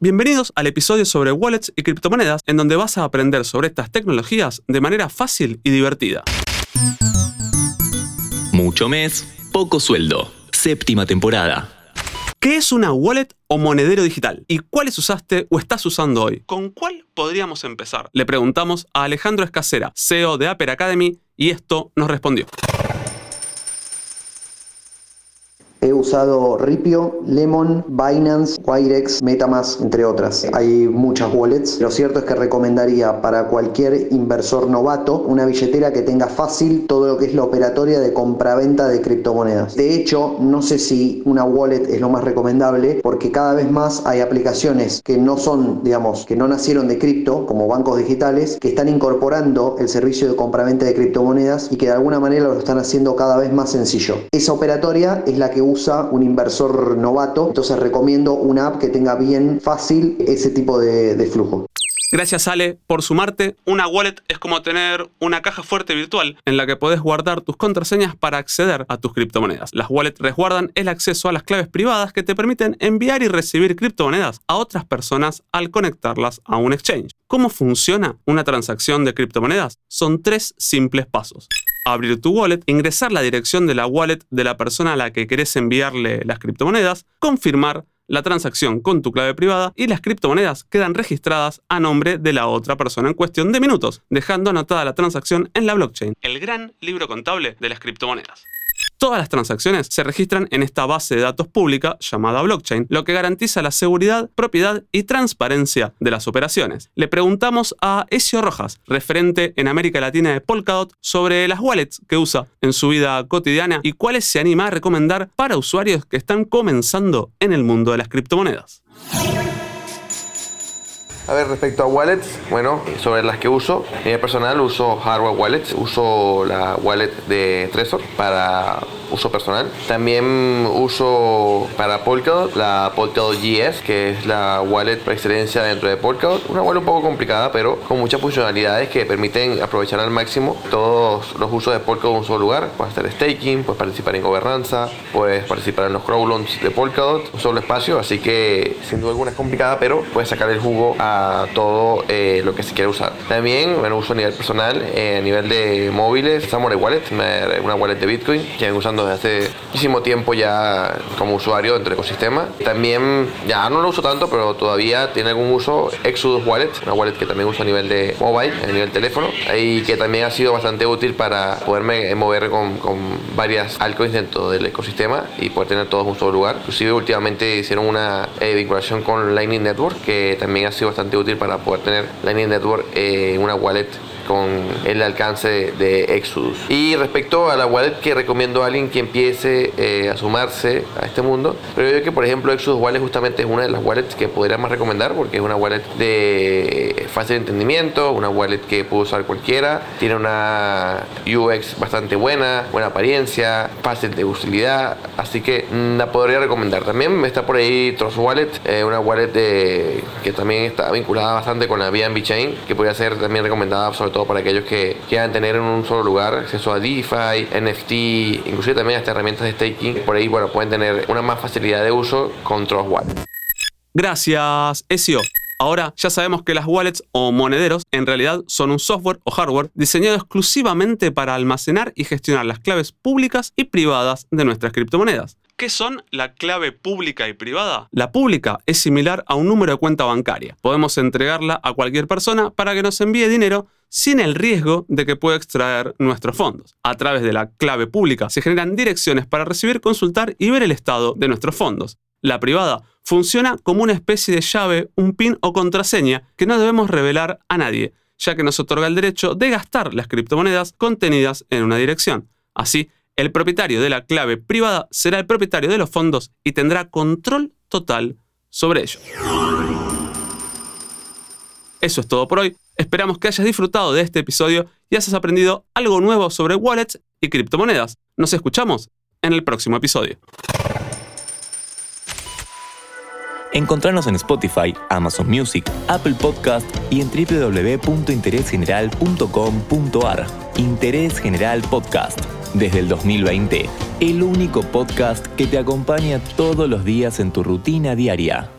Bienvenidos al episodio sobre wallets y criptomonedas, en donde vas a aprender sobre estas tecnologías de manera fácil y divertida. Mucho mes, poco sueldo. Séptima temporada. ¿Qué es una wallet o monedero digital? ¿Y cuáles usaste o estás usando hoy? ¿Con cuál podríamos empezar? Le preguntamos a Alejandro Escacera, CEO de Aper Academy, y esto nos respondió. He usado Ripio, Lemon, Binance, Wirex, Metamask, entre otras. Hay muchas wallets. Lo cierto es que recomendaría para cualquier inversor novato una billetera que tenga fácil todo lo que es la operatoria de compraventa de criptomonedas. De hecho, no sé si una wallet es lo más recomendable porque cada vez más hay aplicaciones que no son, digamos, que no nacieron de cripto, como bancos digitales, que están incorporando el servicio de compraventa de criptomonedas y que de alguna manera lo están haciendo cada vez más sencillo. Esa operatoria es la que usa un inversor novato, entonces recomiendo una app que tenga bien fácil ese tipo de, flujo. Gracias Ale por sumarte. Una wallet es como tener una caja fuerte virtual en la que podés guardar tus contraseñas para acceder a tus criptomonedas. Las wallets resguardan el acceso a las claves privadas que te permiten enviar y recibir criptomonedas a otras personas al conectarlas a un exchange. ¿Cómo funciona una transacción de criptomonedas? Son tres simples pasos abrir tu wallet, ingresar la dirección de la wallet de la persona a la que querés enviarle las criptomonedas, confirmar la transacción con tu clave privada y las criptomonedas quedan registradas a nombre de la otra persona en cuestión de minutos, dejando anotada la transacción en la blockchain, el gran libro contable de las criptomonedas. Todas las transacciones se registran en esta base de datos pública llamada blockchain, lo que garantiza la seguridad, propiedad y transparencia de las operaciones. Le preguntamos a Ezio Rojas, referente en América Latina de Polkadot, sobre las wallets que usa en su vida cotidiana y cuáles se anima a recomendar para usuarios que están comenzando en el mundo de las criptomonedas. A ver, respecto a wallets, bueno, sobre las que uso, a nivel personal uso hardware wallets, uso la wallet de Trezor para uso personal. También uso para Polkadot la Polkadot GS, que es la wallet por excelencia dentro de Polkadot. Una wallet un poco complicada, pero con muchas funcionalidades que permiten aprovechar al máximo todos los usos de Polkadot en un solo lugar. Puedes hacer staking, puedes participar en gobernanza, puedes participar en los crowdloans de Polkadot, un solo espacio, así que sin duda alguna es complicada, pero puedes sacar el jugo a todo eh, lo que se quiere usar. También, bueno, uso a nivel personal, eh, a nivel de móviles, Samurai Wallet, una wallet de Bitcoin que vengo usando desde hace muchísimo tiempo ya como usuario dentro del ecosistema. También, ya no lo uso tanto, pero todavía tiene algún uso Exodus Wallet, una wallet que también uso a nivel de mobile, a nivel teléfono, y que también ha sido bastante útil para poderme mover con, con varias altcoins dentro del ecosistema y poder tener todos en un solo lugar. Inclusive últimamente hicieron una eh, vinculación con Lightning Network que también ha sido bastante útil para poder tener Lightning Network en una wallet con el alcance de Exodus. Y respecto a la wallet que recomiendo a alguien que empiece eh, a sumarse a este mundo, pero yo que por ejemplo Exodus Wallet justamente es una de las wallets que podría más recomendar porque es una wallet de fácil entendimiento, una wallet que puede usar cualquiera, tiene una UX bastante buena, buena apariencia, fácil de utilidad, así que mm, la podría recomendar. También está por ahí Trust Wallet, eh, una wallet de, que también está vinculada bastante con la BNB Chain, que podría ser también recomendada sobre todo para aquellos que quieran tener en un solo lugar acceso a DeFi, NFT, inclusive también hasta herramientas de staking. Por ahí, bueno, pueden tener una más facilidad de uso con Trust Wallet. Gracias, Ezio. Ahora ya sabemos que las wallets o monederos en realidad son un software o hardware diseñado exclusivamente para almacenar y gestionar las claves públicas y privadas de nuestras criptomonedas. ¿Qué son la clave pública y privada? La pública es similar a un número de cuenta bancaria. Podemos entregarla a cualquier persona para que nos envíe dinero sin el riesgo de que pueda extraer nuestros fondos. A través de la clave pública se generan direcciones para recibir, consultar y ver el estado de nuestros fondos. La privada funciona como una especie de llave, un PIN o contraseña que no debemos revelar a nadie, ya que nos otorga el derecho de gastar las criptomonedas contenidas en una dirección. Así, el propietario de la clave privada será el propietario de los fondos y tendrá control total sobre ellos. Eso es todo por hoy. Esperamos que hayas disfrutado de este episodio y hayas aprendido algo nuevo sobre wallets y criptomonedas. Nos escuchamos en el próximo episodio. Encontrarnos en Spotify, Amazon Music, Apple Podcast y en www.interesgeneral.com.ar. Interés General Podcast desde el 2020, el único podcast que te acompaña todos los días en tu rutina diaria.